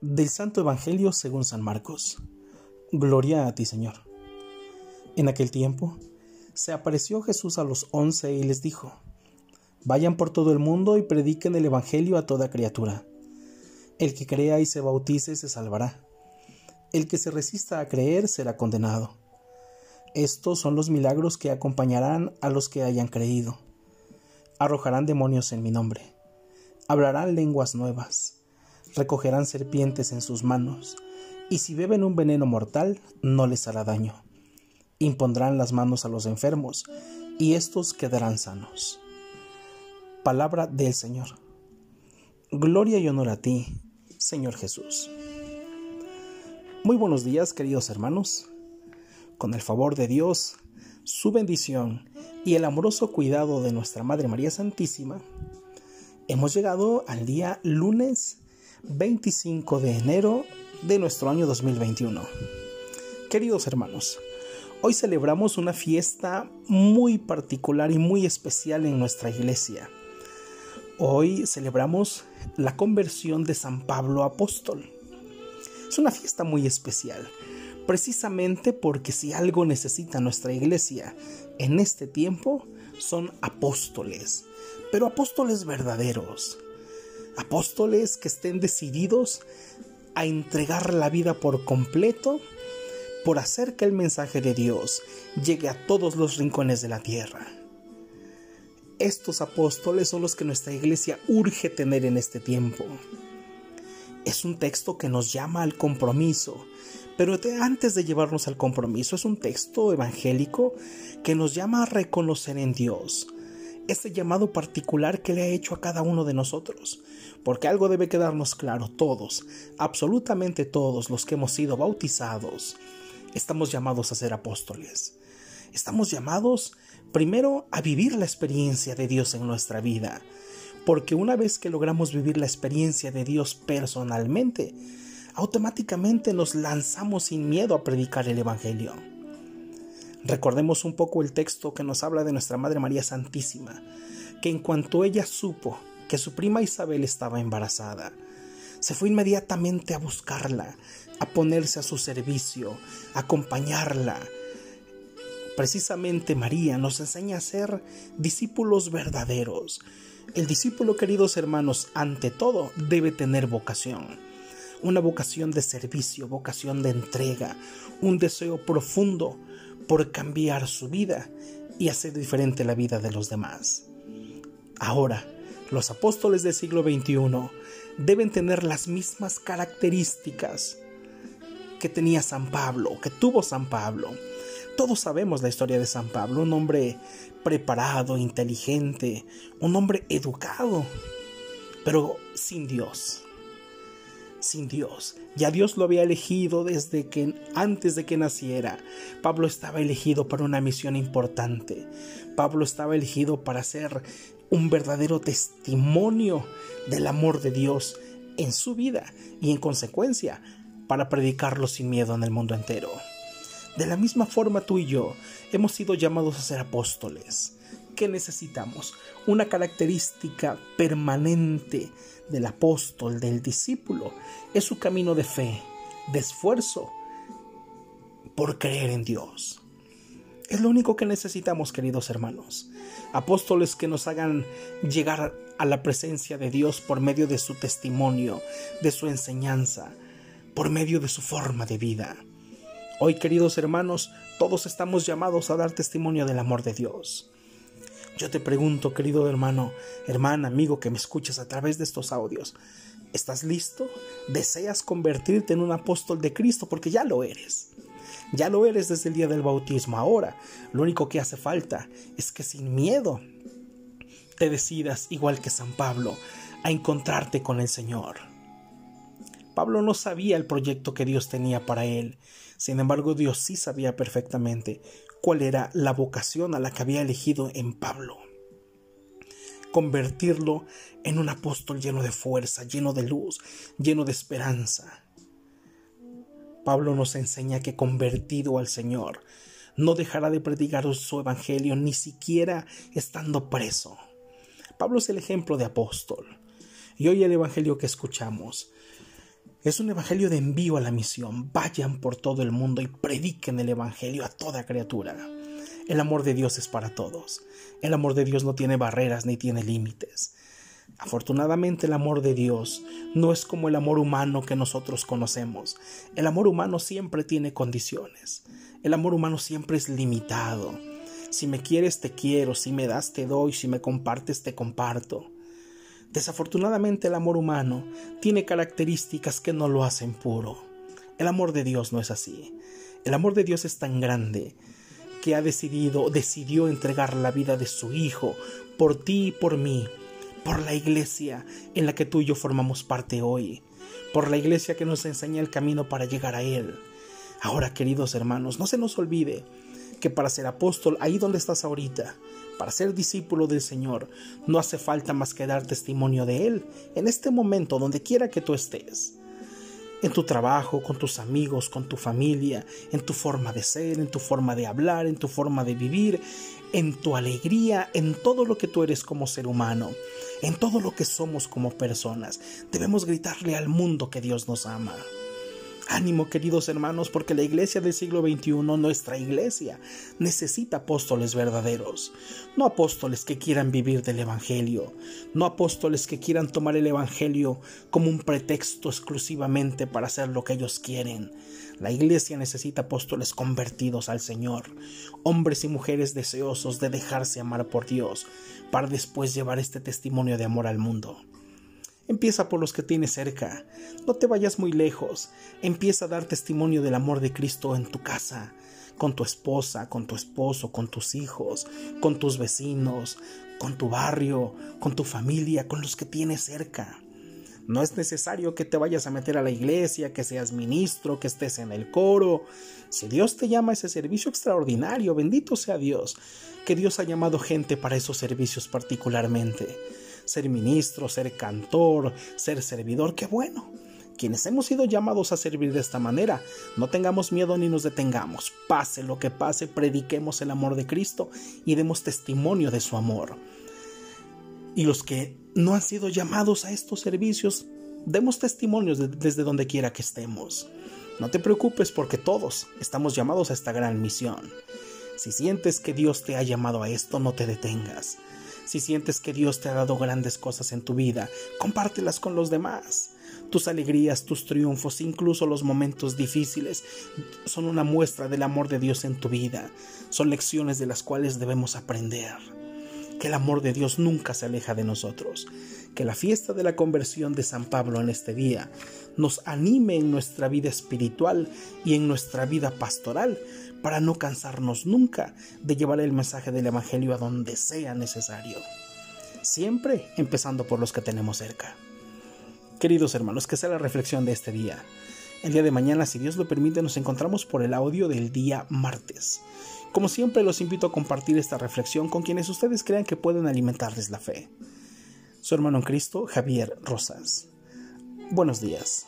Del Santo Evangelio según San Marcos. Gloria a ti, Señor. En aquel tiempo se apareció Jesús a los once y les dijo, Vayan por todo el mundo y prediquen el Evangelio a toda criatura. El que crea y se bautice se salvará. El que se resista a creer será condenado. Estos son los milagros que acompañarán a los que hayan creído. Arrojarán demonios en mi nombre. Hablarán lenguas nuevas recogerán serpientes en sus manos, y si beben un veneno mortal, no les hará daño. Impondrán las manos a los enfermos, y éstos quedarán sanos. Palabra del Señor. Gloria y honor a ti, Señor Jesús. Muy buenos días, queridos hermanos. Con el favor de Dios, su bendición y el amoroso cuidado de nuestra Madre María Santísima, hemos llegado al día lunes 25 de enero de nuestro año 2021. Queridos hermanos, hoy celebramos una fiesta muy particular y muy especial en nuestra iglesia. Hoy celebramos la conversión de San Pablo Apóstol. Es una fiesta muy especial, precisamente porque si algo necesita nuestra iglesia en este tiempo, son apóstoles, pero apóstoles verdaderos, apóstoles que estén decididos a entregar la vida por completo por hacer que el mensaje de Dios llegue a todos los rincones de la tierra. Estos apóstoles son los que nuestra iglesia urge tener en este tiempo. Es un texto que nos llama al compromiso, pero antes de llevarnos al compromiso es un texto evangélico que nos llama a reconocer en Dios, este llamado particular que le ha hecho a cada uno de nosotros, porque algo debe quedarnos claro, todos, absolutamente todos los que hemos sido bautizados, estamos llamados a ser apóstoles. Estamos llamados primero a vivir la experiencia de Dios en nuestra vida, porque una vez que logramos vivir la experiencia de Dios personalmente, automáticamente nos lanzamos sin miedo a predicar el Evangelio. Recordemos un poco el texto que nos habla de nuestra Madre María Santísima, que en cuanto ella supo que su prima Isabel estaba embarazada, se fue inmediatamente a buscarla, a ponerse a su servicio, a acompañarla. Precisamente María nos enseña a ser discípulos verdaderos. El discípulo, queridos hermanos, ante todo debe tener vocación una vocación de servicio, vocación de entrega, un deseo profundo por cambiar su vida y hacer diferente la vida de los demás. Ahora, los apóstoles del siglo XXI deben tener las mismas características que tenía San Pablo, que tuvo San Pablo. Todos sabemos la historia de San Pablo, un hombre preparado, inteligente, un hombre educado, pero sin Dios sin Dios. Ya Dios lo había elegido desde que antes de que naciera. Pablo estaba elegido para una misión importante. Pablo estaba elegido para ser un verdadero testimonio del amor de Dios en su vida y en consecuencia para predicarlo sin miedo en el mundo entero. De la misma forma tú y yo hemos sido llamados a ser apóstoles. ¿Qué necesitamos? Una característica permanente del apóstol, del discípulo, es su camino de fe, de esfuerzo por creer en Dios. Es lo único que necesitamos, queridos hermanos. Apóstoles que nos hagan llegar a la presencia de Dios por medio de su testimonio, de su enseñanza, por medio de su forma de vida. Hoy, queridos hermanos, todos estamos llamados a dar testimonio del amor de Dios. Yo te pregunto, querido hermano, hermana, amigo que me escuchas a través de estos audios, ¿estás listo? ¿Deseas convertirte en un apóstol de Cristo? Porque ya lo eres. Ya lo eres desde el día del bautismo. Ahora, lo único que hace falta es que sin miedo te decidas, igual que San Pablo, a encontrarte con el Señor. Pablo no sabía el proyecto que Dios tenía para él. Sin embargo, Dios sí sabía perfectamente cuál era la vocación a la que había elegido en Pablo. Convertirlo en un apóstol lleno de fuerza, lleno de luz, lleno de esperanza. Pablo nos enseña que convertido al Señor, no dejará de predicar su evangelio ni siquiera estando preso. Pablo es el ejemplo de apóstol. Y hoy el evangelio que escuchamos Es un evangelio de envío a la misión. Vayan por todo el mundo y prediquen el evangelio a toda criatura. El amor de Dios es para todos. El amor de Dios no tiene barreras ni tiene límites. Afortunadamente el amor de Dios no es como el amor humano que nosotros conocemos. El amor humano siempre tiene condiciones. El amor humano siempre es limitado. Si me quieres, te quiero. Si me das, te doy. Si me compartes, te comparto. Desafortunadamente el amor humano tiene características que no lo hacen puro. El amor de Dios no es así. El amor de Dios es tan grande que ha decidido, decidió entregar la vida de su Hijo por ti y por mí por la iglesia en la que tú y yo formamos parte hoy, por la iglesia que nos enseña el camino para llegar a Él. Ahora, queridos hermanos, no se nos olvide que para ser apóstol, ahí donde estás ahorita, para ser discípulo del Señor, no hace falta más que dar testimonio de Él en este momento, donde quiera que tú estés en tu trabajo, con tus amigos, con tu familia, en tu forma de ser, en tu forma de hablar, en tu forma de vivir, en tu alegría, en todo lo que tú eres como ser humano, en todo lo que somos como personas. Debemos gritarle al mundo que Dios nos ama. Ánimo, queridos hermanos, porque la iglesia del siglo XXI, nuestra iglesia, necesita apóstoles verdaderos. No apóstoles que quieran vivir del Evangelio. No apóstoles que quieran tomar el Evangelio como un pretexto exclusivamente para hacer lo que ellos quieren. La iglesia necesita apóstoles convertidos al Señor. Hombres y mujeres deseosos de dejarse amar por Dios para después llevar este testimonio de amor al mundo. Empieza por los que tienes cerca. No te vayas muy lejos. Empieza a dar testimonio del amor de Cristo en tu casa, con tu esposa, con tu esposo, con tus hijos, con tus vecinos, con tu barrio, con tu familia, con los que tienes cerca. No es necesario que te vayas a meter a la iglesia, que seas ministro, que estés en el coro. Si Dios te llama a ese servicio extraordinario, bendito sea Dios, que Dios ha llamado gente para esos servicios particularmente ser ministro, ser cantor, ser servidor, qué bueno. Quienes hemos sido llamados a servir de esta manera, no tengamos miedo ni nos detengamos. Pase lo que pase, prediquemos el amor de Cristo y demos testimonio de su amor. Y los que no han sido llamados a estos servicios, demos testimonios desde donde quiera que estemos. No te preocupes porque todos estamos llamados a esta gran misión. Si sientes que Dios te ha llamado a esto, no te detengas. Si sientes que Dios te ha dado grandes cosas en tu vida, compártelas con los demás. Tus alegrías, tus triunfos, incluso los momentos difíciles, son una muestra del amor de Dios en tu vida. Son lecciones de las cuales debemos aprender. Que el amor de Dios nunca se aleja de nosotros. Que la fiesta de la conversión de San Pablo en este día nos anime en nuestra vida espiritual y en nuestra vida pastoral para no cansarnos nunca de llevar el mensaje del Evangelio a donde sea necesario. Siempre empezando por los que tenemos cerca. Queridos hermanos, que sea la reflexión de este día. El día de mañana, si Dios lo permite, nos encontramos por el audio del día martes. Como siempre, los invito a compartir esta reflexión con quienes ustedes crean que pueden alimentarles la fe. Su hermano en Cristo, Javier Rosas. Buenos días.